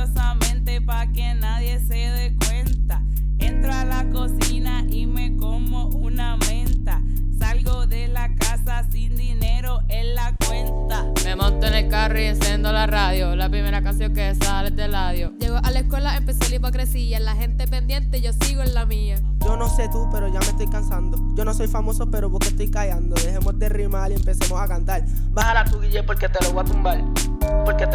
silenciosamente pa' que nadie se dé cuenta. Entro a la cocina y me como una menta. Salgo de la casa sin dinero en la cuenta. Me monto en el carro y enciendo la radio. La primera canción que sale del radio. Llego a la escuela, empecé la hipocresía. La gente pendiente, yo sigo en la mía. Yo no sé tú, pero ya me estoy cansando. Yo no soy famoso, pero vos que estoy callando. Dejemos de rimar y empecemos a cantar. Baja la tu guille porque te lo voy a tumbar. Porque